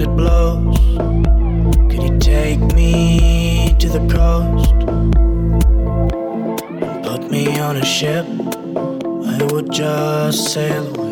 it blows. Could you take me to the coast put me on a ship? I would just sail away.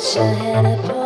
We've gotta stand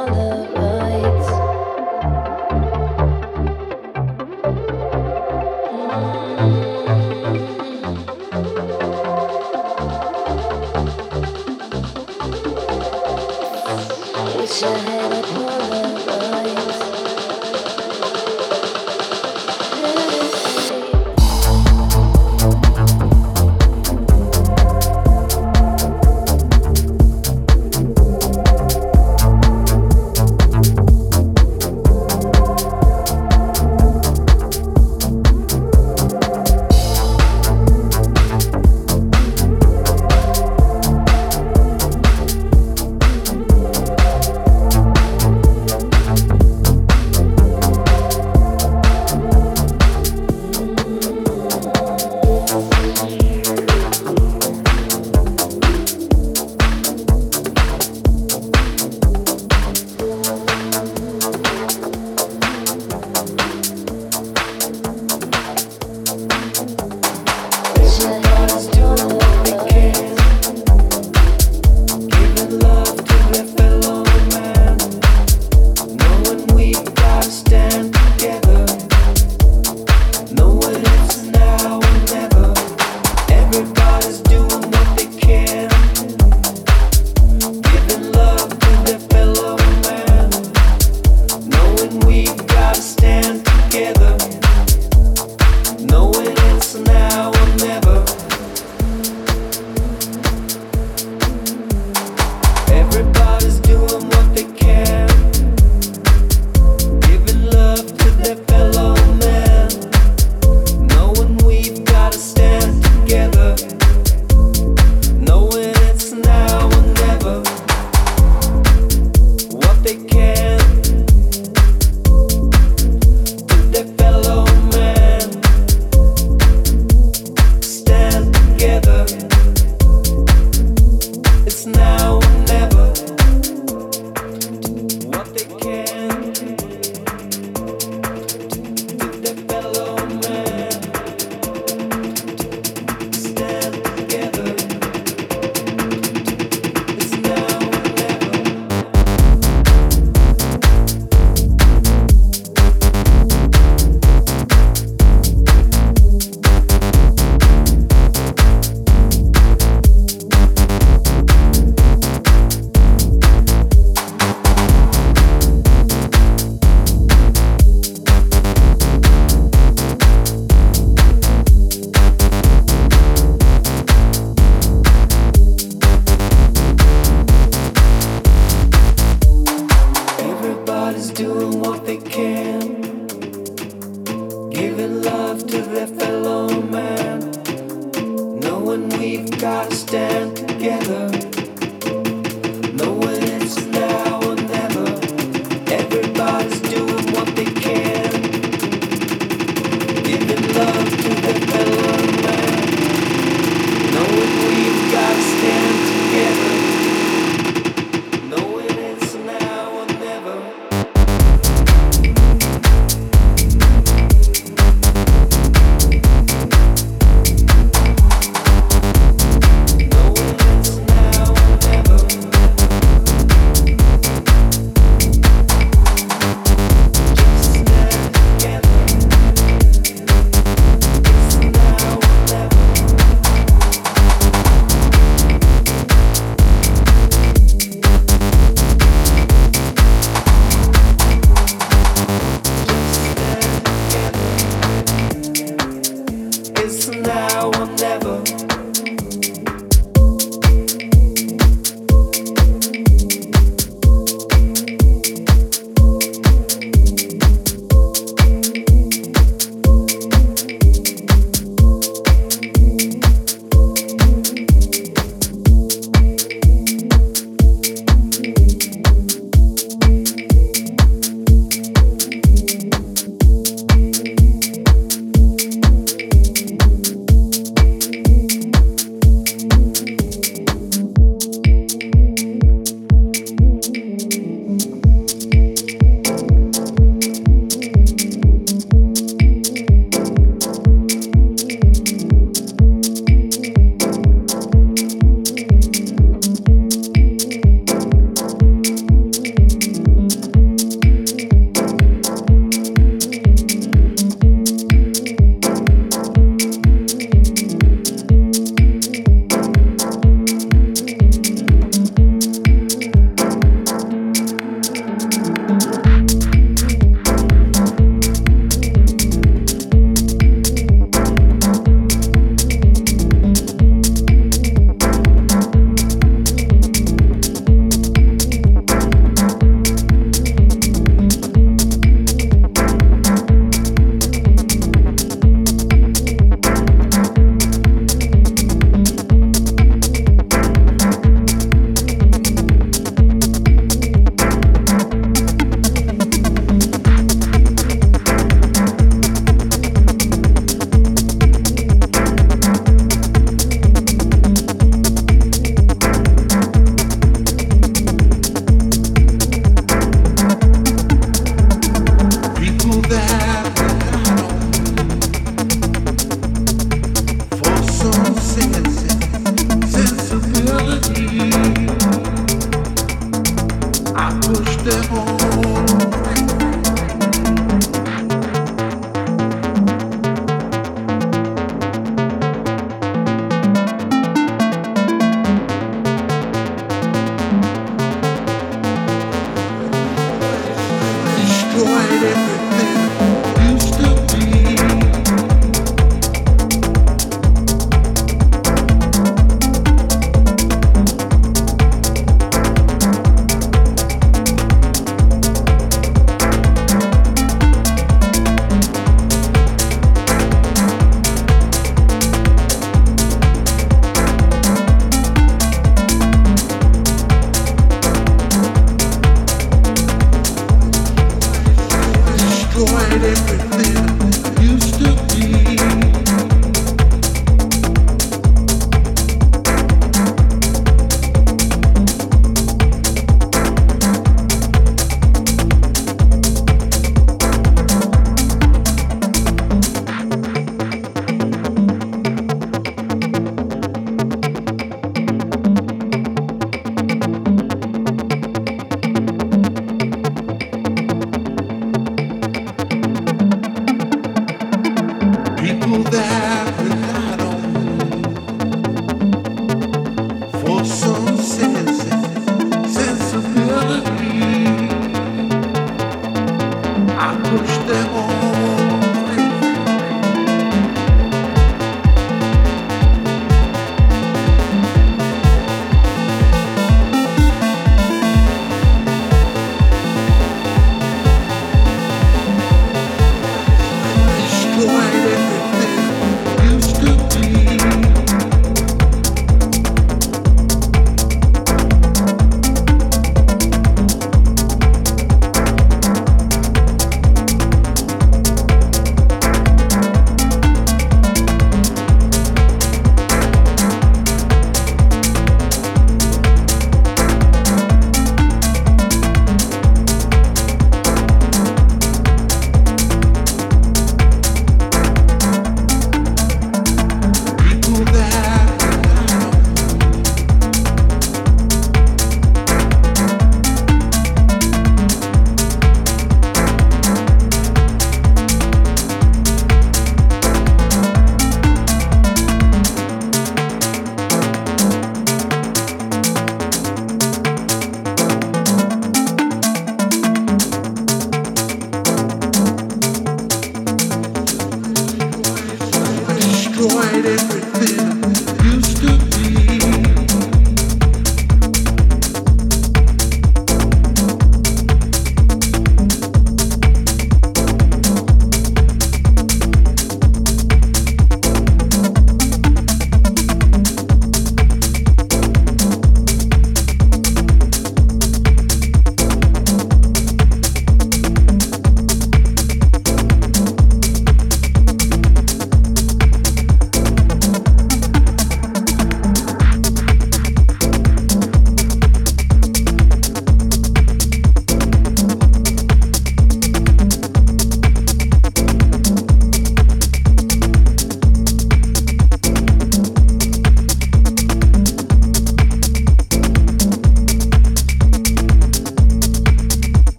sensibility. I push them on.